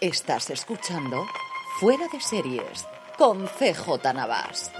Estás escuchando Fuera de Series con CJ Navas.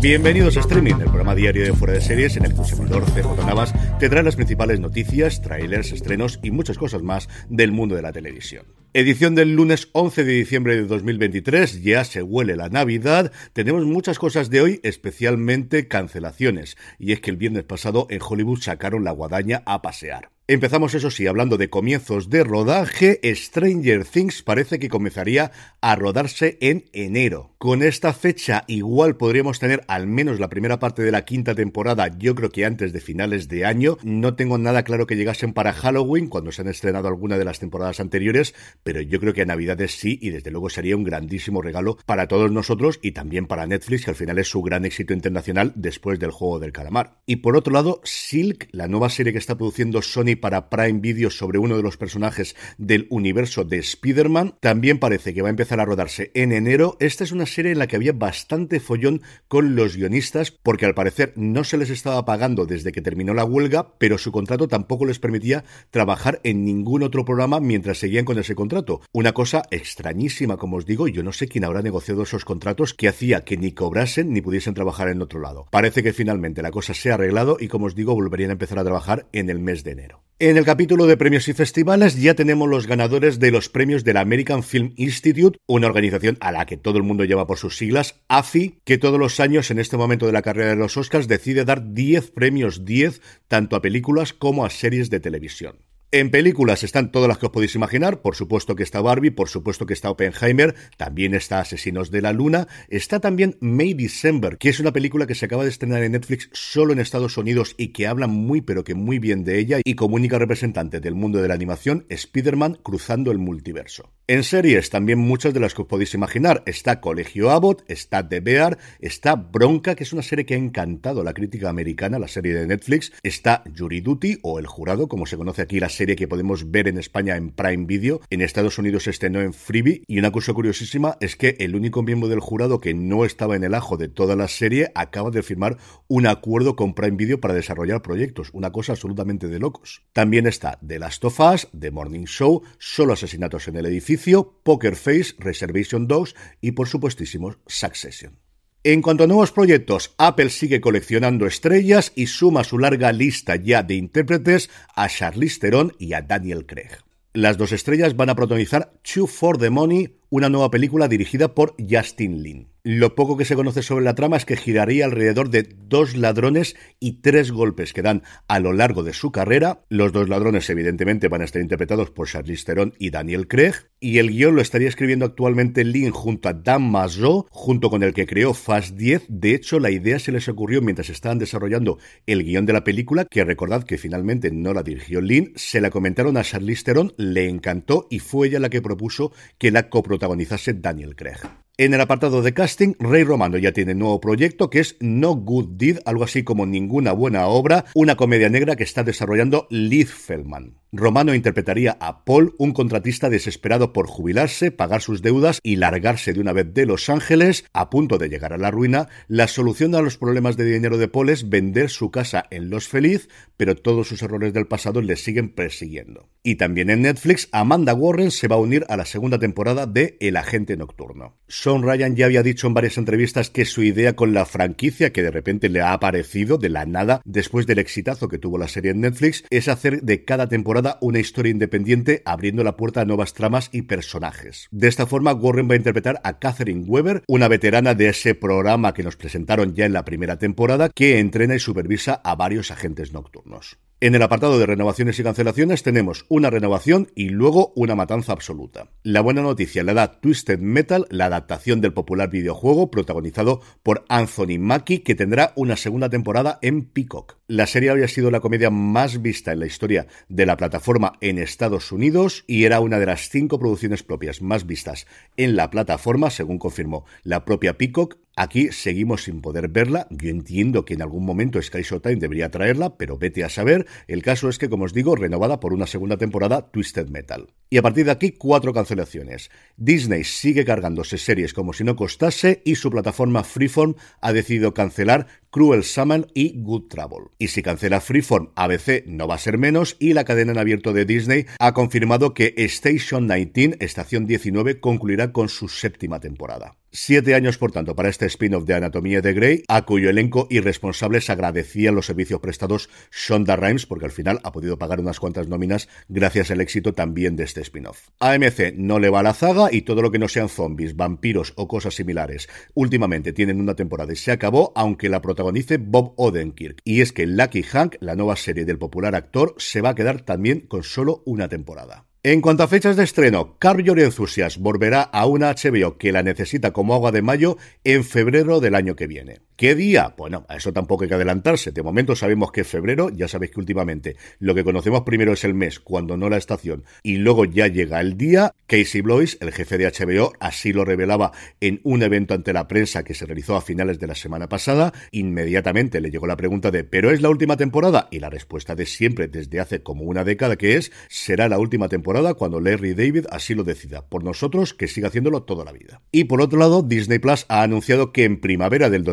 Bienvenidos a Streaming, el programa diario de Fuera de Series en el que servidor CJ Navas te trae las principales noticias, trailers, estrenos y muchas cosas más del mundo de la televisión. Edición del lunes 11 de diciembre de 2023, ya se huele la Navidad, tenemos muchas cosas de hoy, especialmente cancelaciones, y es que el viernes pasado en Hollywood sacaron la guadaña a pasear. Empezamos, eso sí, hablando de comienzos de rodaje. Stranger Things parece que comenzaría a rodarse en enero. Con esta fecha igual podríamos tener al menos la primera parte de la quinta temporada, yo creo que antes de finales de año. No tengo nada claro que llegasen para Halloween, cuando se han estrenado alguna de las temporadas anteriores, pero yo creo que a Navidades sí, y desde luego sería un grandísimo regalo para todos nosotros y también para Netflix, que al final es su gran éxito internacional después del juego del calamar. Y por otro lado, Silk, la nueva serie que está produciendo Sony para Prime Video sobre uno de los personajes del universo de Spider-Man. También parece que va a empezar a rodarse en enero. Esta es una serie en la que había bastante follón con los guionistas porque al parecer no se les estaba pagando desde que terminó la huelga, pero su contrato tampoco les permitía trabajar en ningún otro programa mientras seguían con ese contrato. Una cosa extrañísima, como os digo, yo no sé quién habrá negociado esos contratos que hacía que ni cobrasen ni pudiesen trabajar en otro lado. Parece que finalmente la cosa se ha arreglado y como os digo, volverían a empezar a trabajar en el mes de enero. En el capítulo de premios y festivales ya tenemos los ganadores de los premios del American Film Institute, una organización a la que todo el mundo llama por sus siglas, AFI, que todos los años en este momento de la carrera de los Oscars decide dar 10 premios 10 tanto a películas como a series de televisión. En películas están todas las que os podéis imaginar, por supuesto que está Barbie, por supuesto que está Oppenheimer, también está Asesinos de la Luna, está también May December, que es una película que se acaba de estrenar en Netflix solo en Estados Unidos y que habla muy pero que muy bien de ella y como única representante del mundo de la animación, Spider-Man cruzando el multiverso. En series también muchas de las que os podéis imaginar, está Colegio Abbott, está The Bear, está Bronca, que es una serie que ha encantado a la crítica americana, la serie de Netflix, está Jury Duty o El Jurado, como se conoce aquí la serie serie que podemos ver en España en Prime Video. En Estados Unidos se estrenó en Freebie. Y una cosa curiosísima es que el único miembro del jurado que no estaba en el ajo de toda la serie acaba de firmar un acuerdo con Prime Video para desarrollar proyectos. Una cosa absolutamente de locos. También está The Last of Us, The Morning Show, Solo Asesinatos en el Edificio, Poker Face, Reservation Dogs y por supuestísimo Succession. En cuanto a nuevos proyectos, Apple sigue coleccionando estrellas y suma su larga lista ya de intérpretes a Charlize Theron y a Daniel Craig. Las dos estrellas van a protagonizar Two for the Money, una nueva película dirigida por Justin Lin. Lo poco que se conoce sobre la trama es que giraría alrededor de dos ladrones y tres golpes que dan a lo largo de su carrera. Los dos ladrones, evidentemente, van a estar interpretados por Charlize Theron y Daniel Craig. Y el guion lo estaría escribiendo actualmente Lin junto a Dan Mazo, junto con el que creó Fast 10. De hecho, la idea se les ocurrió mientras estaban desarrollando el guion de la película, que recordad que finalmente no la dirigió Lin. Se la comentaron a Charlize Theron, le encantó y fue ella la que propuso que la coprotagonizase Daniel Craig. En el apartado de casting, Rey Romano ya tiene nuevo proyecto que es No Good Deed, algo así como Ninguna Buena Obra, una comedia negra que está desarrollando Liz Feldman. Romano interpretaría a Paul, un contratista desesperado por jubilarse, pagar sus deudas y largarse de una vez de Los Ángeles, a punto de llegar a la ruina. La solución a los problemas de dinero de Paul es vender su casa en Los Feliz, pero todos sus errores del pasado le siguen persiguiendo. Y también en Netflix, Amanda Warren se va a unir a la segunda temporada de El Agente Nocturno. Sean Ryan ya había dicho en varias entrevistas que su idea con la franquicia, que de repente le ha aparecido de la nada después del exitazo que tuvo la serie en Netflix, es hacer de cada temporada una historia independiente abriendo la puerta a nuevas tramas y personajes. De esta forma, Warren va a interpretar a Catherine Weber, una veterana de ese programa que nos presentaron ya en la primera temporada, que entrena y supervisa a varios agentes nocturnos. En el apartado de renovaciones y cancelaciones tenemos una renovación y luego una matanza absoluta. La buena noticia la da Twisted Metal, la adaptación del popular videojuego protagonizado por Anthony Mackie, que tendrá una segunda temporada en Peacock. La serie había sido la comedia más vista en la historia de la plataforma en Estados Unidos y era una de las cinco producciones propias más vistas en la plataforma, según confirmó la propia Peacock, Aquí seguimos sin poder verla. Yo entiendo que en algún momento Sky Showtime debería traerla, pero vete a saber. El caso es que, como os digo, renovada por una segunda temporada Twisted Metal. Y a partir de aquí, cuatro cancelaciones. Disney sigue cargándose series como si no costase y su plataforma Freeform ha decidido cancelar Cruel Summer y Good Trouble. Y si cancela Freeform, ABC no va a ser menos y la cadena en abierto de Disney ha confirmado que Station 19, Estación 19, concluirá con su séptima temporada. Siete años, por tanto, para este spin-off de Anatomía de Grey, a cuyo elenco y responsables agradecían los servicios prestados Shonda Rhimes, porque al final ha podido pagar unas cuantas nóminas gracias al éxito también de este spin-off. AMC no le va a la zaga y todo lo que no sean zombies, vampiros o cosas similares, últimamente tienen una temporada y se acabó, aunque la protagonice Bob Odenkirk. Y es que Lucky Hank, la nueva serie del popular actor, se va a quedar también con solo una temporada. En cuanto a fechas de estreno, Curb Your Enthusiasm volverá a una HBO que la necesita como agua de mayo en febrero del año que viene. ¿Qué día? Bueno, a eso tampoco hay que adelantarse. De momento sabemos que es febrero, ya sabéis que últimamente lo que conocemos primero es el mes, cuando no la estación, y luego ya llega el día. Casey Blois, el jefe de HBO, así lo revelaba en un evento ante la prensa que se realizó a finales de la semana pasada. Inmediatamente le llegó la pregunta de ¿pero es la última temporada? Y la respuesta de siempre, desde hace como una década, que es será la última temporada cuando Larry David así lo decida. Por nosotros, que siga haciéndolo toda la vida. Y por otro lado, Disney Plus ha anunciado que en primavera del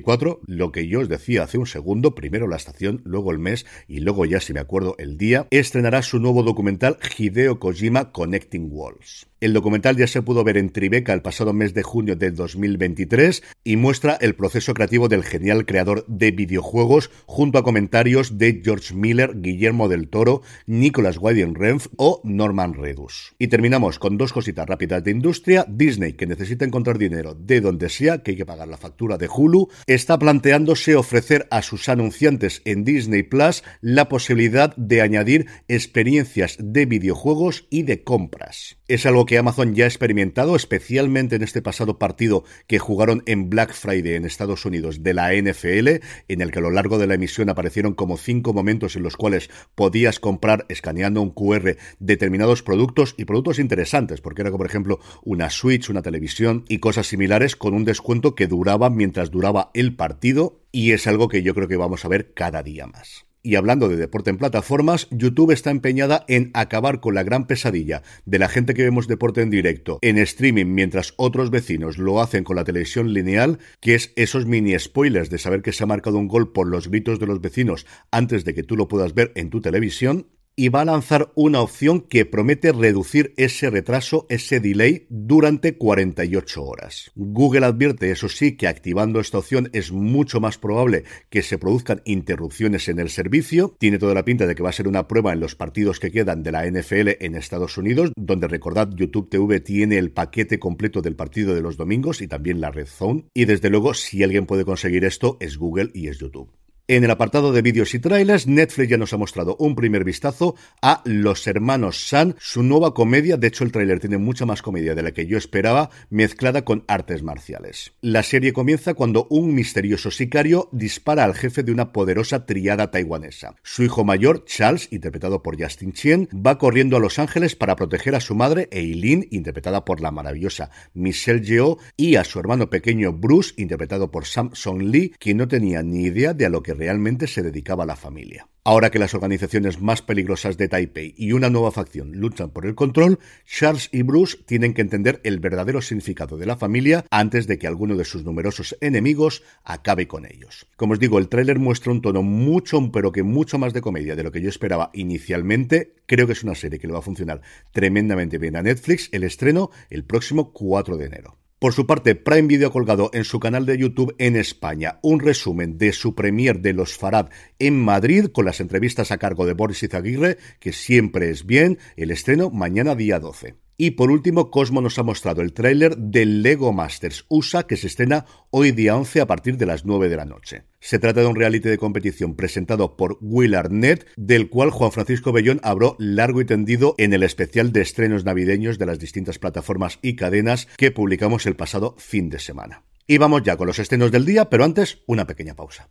2024, lo que yo os decía hace un segundo, primero la estación, luego el mes y luego ya, si me acuerdo, el día, estrenará su nuevo documental Hideo Kojima Connecting Walls. El documental ya se pudo ver en Tribeca el pasado mes de junio del 2023 y muestra el proceso creativo del genial creador de videojuegos junto a comentarios de George Miller, Guillermo del Toro, Nicolas Winding Renf o Norman Redus. Y terminamos con dos cositas rápidas de industria. Disney, que necesita encontrar dinero de donde sea, que hay que pagar la factura de Hulu, está planteándose ofrecer a sus anunciantes en Disney Plus la posibilidad de añadir experiencias de videojuegos y de compras. Es algo que Amazon ya ha experimentado, especialmente en este pasado partido que jugaron en Black Friday en Estados Unidos de la NFL, en el que a lo largo de la emisión aparecieron como cinco momentos en los cuales podías comprar escaneando un QR determinados productos y productos interesantes, porque era como por ejemplo una Switch, una televisión y cosas similares con un descuento que duraba mientras duraba el partido y es algo que yo creo que vamos a ver cada día más. Y hablando de deporte en plataformas, YouTube está empeñada en acabar con la gran pesadilla de la gente que vemos deporte en directo en streaming mientras otros vecinos lo hacen con la televisión lineal, que es esos mini spoilers de saber que se ha marcado un gol por los gritos de los vecinos antes de que tú lo puedas ver en tu televisión y va a lanzar una opción que promete reducir ese retraso, ese delay, durante 48 horas. Google advierte, eso sí, que activando esta opción es mucho más probable que se produzcan interrupciones en el servicio. Tiene toda la pinta de que va a ser una prueba en los partidos que quedan de la NFL en Estados Unidos, donde recordad YouTube TV tiene el paquete completo del partido de los domingos y también la Red Zone. Y desde luego, si alguien puede conseguir esto, es Google y es YouTube. En el apartado de vídeos y trailers, Netflix ya nos ha mostrado un primer vistazo a Los Hermanos San, su nueva comedia. De hecho, el tráiler tiene mucha más comedia de la que yo esperaba, mezclada con artes marciales. La serie comienza cuando un misterioso sicario dispara al jefe de una poderosa triada taiwanesa. Su hijo mayor, Charles, interpretado por Justin Chien, va corriendo a Los Ángeles para proteger a su madre, Eileen, interpretada por la maravillosa Michelle Yeoh, y a su hermano pequeño, Bruce, interpretado por Sam Song Lee, quien no tenía ni idea de a lo que realmente se dedicaba a la familia. Ahora que las organizaciones más peligrosas de Taipei y una nueva facción luchan por el control, Charles y Bruce tienen que entender el verdadero significado de la familia antes de que alguno de sus numerosos enemigos acabe con ellos. Como os digo, el tráiler muestra un tono mucho, pero que mucho más de comedia de lo que yo esperaba inicialmente. Creo que es una serie que le va a funcionar tremendamente bien a Netflix. El estreno el próximo 4 de enero. Por su parte, Prime Video ha colgado en su canal de YouTube en España un resumen de su premier de Los Farad en Madrid con las entrevistas a cargo de Boris Izaguirre, que siempre es bien, el estreno mañana día 12. Y por último, Cosmo nos ha mostrado el tráiler del Lego Masters USA que se estrena hoy día 11 a partir de las 9 de la noche. Se trata de un reality de competición presentado por Will Arnett, del cual Juan Francisco Bellón habló largo y tendido en el especial de estrenos navideños de las distintas plataformas y cadenas que publicamos el pasado fin de semana. Y vamos ya con los estrenos del día, pero antes una pequeña pausa.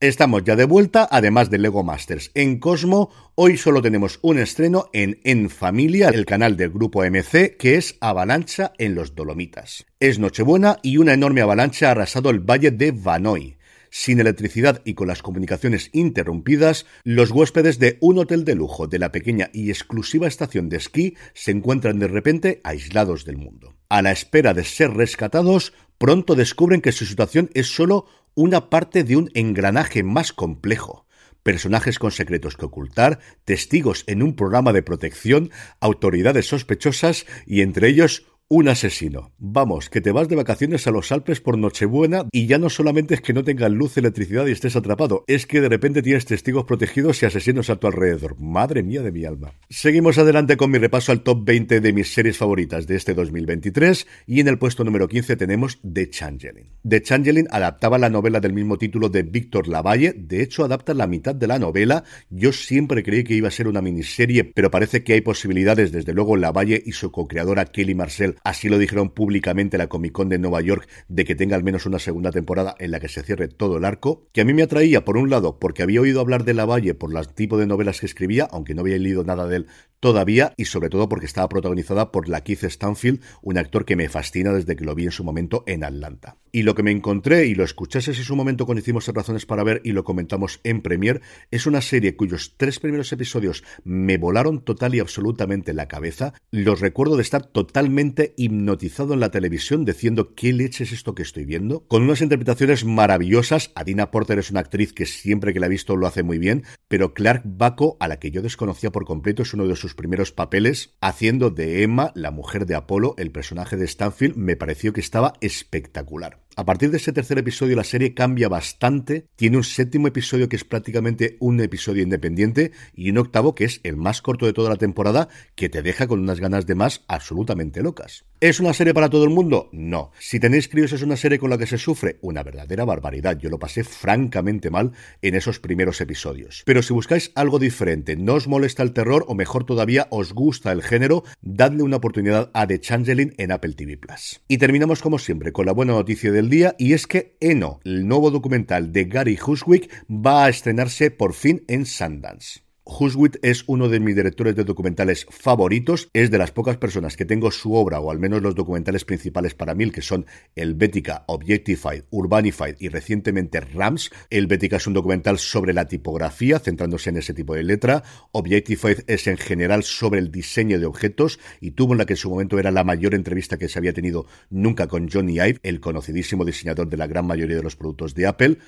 Estamos ya de vuelta, además de Lego Masters. En Cosmo, hoy solo tenemos un estreno en En Familia, el canal del grupo MC, que es Avalancha en los Dolomitas. Es Nochebuena y una enorme avalancha ha arrasado el valle de Vanoy. Sin electricidad y con las comunicaciones interrumpidas, los huéspedes de un hotel de lujo de la pequeña y exclusiva estación de esquí se encuentran de repente aislados del mundo. A la espera de ser rescatados, pronto descubren que su situación es solo una parte de un engranaje más complejo. Personajes con secretos que ocultar, testigos en un programa de protección, autoridades sospechosas y entre ellos un asesino. Vamos, que te vas de vacaciones a los Alpes por Nochebuena y ya no solamente es que no tengas luz, electricidad y estés atrapado, es que de repente tienes testigos protegidos y asesinos a tu alrededor. Madre mía de mi alma. Seguimos adelante con mi repaso al top 20 de mis series favoritas de este 2023 y en el puesto número 15 tenemos The Changeling. The Changeling adaptaba la novela del mismo título de Víctor Lavalle, de hecho adapta la mitad de la novela. Yo siempre creí que iba a ser una miniserie, pero parece que hay posibilidades, desde luego Lavalle y su co-creadora Kelly Marcel así lo dijeron públicamente la Comic Con de Nueva York, de que tenga al menos una segunda temporada en la que se cierre todo el arco, que a mí me atraía, por un lado, porque había oído hablar de Lavalle por el tipo de novelas que escribía, aunque no había leído nada de él todavía, y sobre todo porque estaba protagonizada por la Keith Stanfield, un actor que me fascina desde que lo vi en su momento en Atlanta. Y lo que me encontré y lo escuchases en su momento cuando hicimos Razones para Ver y lo comentamos en Premiere, es una serie cuyos tres primeros episodios me volaron total y absolutamente la cabeza. Los recuerdo de estar totalmente hipnotizado en la televisión diciendo qué leche es esto que estoy viendo, con unas interpretaciones maravillosas. Adina Porter es una actriz que siempre que la he visto lo hace muy bien, pero Clark Baco, a la que yo desconocía por completo, es uno de sus primeros papeles, haciendo de Emma, la mujer de Apolo, el personaje de Stanfield, me pareció que estaba espectacular. A partir de ese tercer episodio la serie cambia bastante, tiene un séptimo episodio que es prácticamente un episodio independiente y un octavo que es el más corto de toda la temporada que te deja con unas ganas de más absolutamente locas. ¿Es una serie para todo el mundo? No. Si tenéis críos es una serie con la que se sufre una verdadera barbaridad. Yo lo pasé francamente mal en esos primeros episodios. Pero si buscáis algo diferente, no os molesta el terror o mejor todavía os gusta el género, dadle una oportunidad a The Changeling en Apple TV Plus. Y terminamos como siempre con la buena noticia del día y es que Eno, el nuevo documental de Gary Huswick, va a estrenarse por fin en Sundance. Huswit es uno de mis directores de documentales favoritos. Es de las pocas personas que tengo su obra, o al menos los documentales principales para mí, que son Helvética, Objectified, Urbanified y recientemente Rams. Helvética es un documental sobre la tipografía, centrándose en ese tipo de letra. Objectified es en general sobre el diseño de objetos y tuvo en la que en su momento era la mayor entrevista que se había tenido nunca con Johnny Ive, el conocidísimo diseñador de la gran mayoría de los productos de Apple.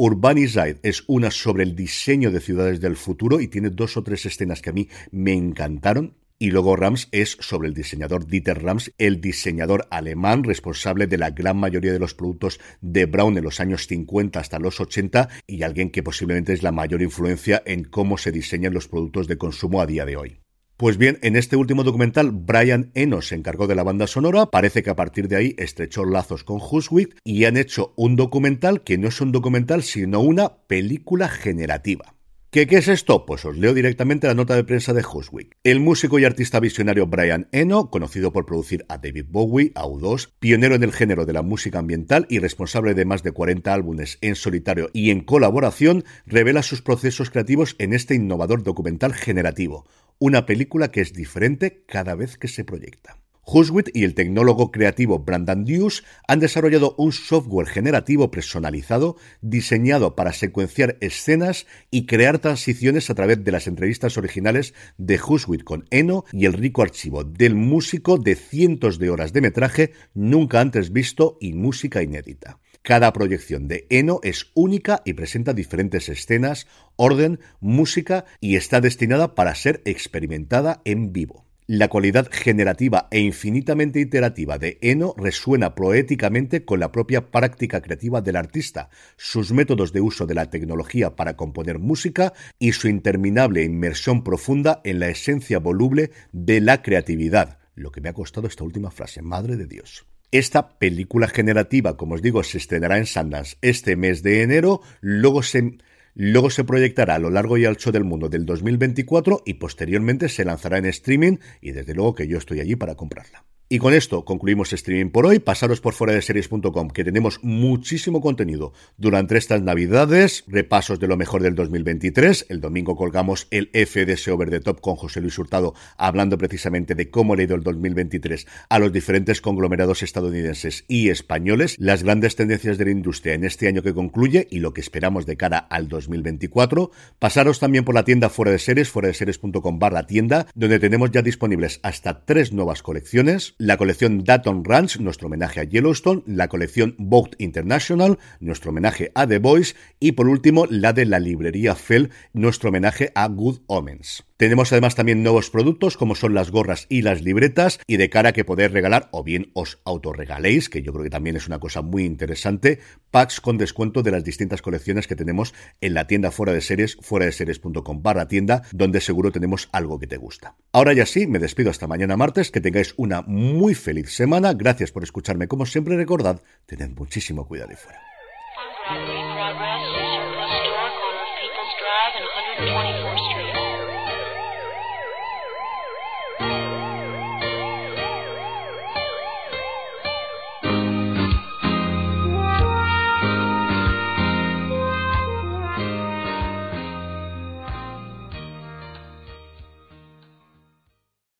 Urbanized es una sobre el diseño de ciudades del futuro y tiene dos o tres escenas que a mí me encantaron. y luego Rams es sobre el diseñador Dieter Rams, el diseñador alemán responsable de la gran mayoría de los productos de Brown en los años 50 hasta los 80 y alguien que posiblemente es la mayor influencia en cómo se diseñan los productos de consumo a día de hoy. Pues bien, en este último documental, Brian Eno se encargó de la banda sonora, parece que a partir de ahí estrechó lazos con Huswick y han hecho un documental que no es un documental, sino una película generativa. ¿Qué, ¿Qué, es esto? Pues os leo directamente la nota de prensa de Huswick. El músico y artista visionario Brian Eno, conocido por producir a David Bowie, a U2, pionero en el género de la música ambiental y responsable de más de 40 álbumes en solitario y en colaboración, revela sus procesos creativos en este innovador documental generativo, una película que es diferente cada vez que se proyecta. Huswit y el tecnólogo creativo Brandon Deuce han desarrollado un software generativo personalizado diseñado para secuenciar escenas y crear transiciones a través de las entrevistas originales de Huswit con Eno y el rico archivo del músico de cientos de horas de metraje nunca antes visto y música inédita. Cada proyección de Eno es única y presenta diferentes escenas, orden, música y está destinada para ser experimentada en vivo. La cualidad generativa e infinitamente iterativa de Eno resuena poéticamente con la propia práctica creativa del artista, sus métodos de uso de la tecnología para componer música y su interminable inmersión profunda en la esencia voluble de la creatividad. Lo que me ha costado esta última frase, madre de Dios. Esta película generativa, como os digo, se estrenará en Sundance este mes de enero, luego se Luego se proyectará a lo largo y ancho del mundo del 2024 y posteriormente se lanzará en streaming y desde luego que yo estoy allí para comprarla. Y con esto concluimos streaming por hoy. Pasaros por fuera de series.com que tenemos muchísimo contenido durante estas navidades, repasos de lo mejor del 2023. El domingo colgamos el FDS Over the Top con José Luis Hurtado hablando precisamente de cómo ha ido el 2023 a los diferentes conglomerados estadounidenses y españoles, las grandes tendencias de la industria en este año que concluye y lo que esperamos de cara al 2024. Pasaros también por la tienda fuera de series, fuera de series.com barra tienda, donde tenemos ya disponibles hasta tres nuevas colecciones la colección Datton Ranch, nuestro homenaje a Yellowstone, la colección Vogue International, nuestro homenaje a The Boys y por último la de la librería Fell, nuestro homenaje a Good Omens. Tenemos además también nuevos productos como son las gorras y las libretas y de cara a que poder regalar o bien os autorregaléis, que yo creo que también es una cosa muy interesante, packs con descuento de las distintas colecciones que tenemos en la tienda fuera de series, fuera de series.com barra tienda, donde seguro tenemos algo que te gusta. Ahora ya sí, me despido hasta mañana martes, que tengáis una muy feliz semana, gracias por escucharme como siempre, recordad, tened muchísimo cuidado y fuera.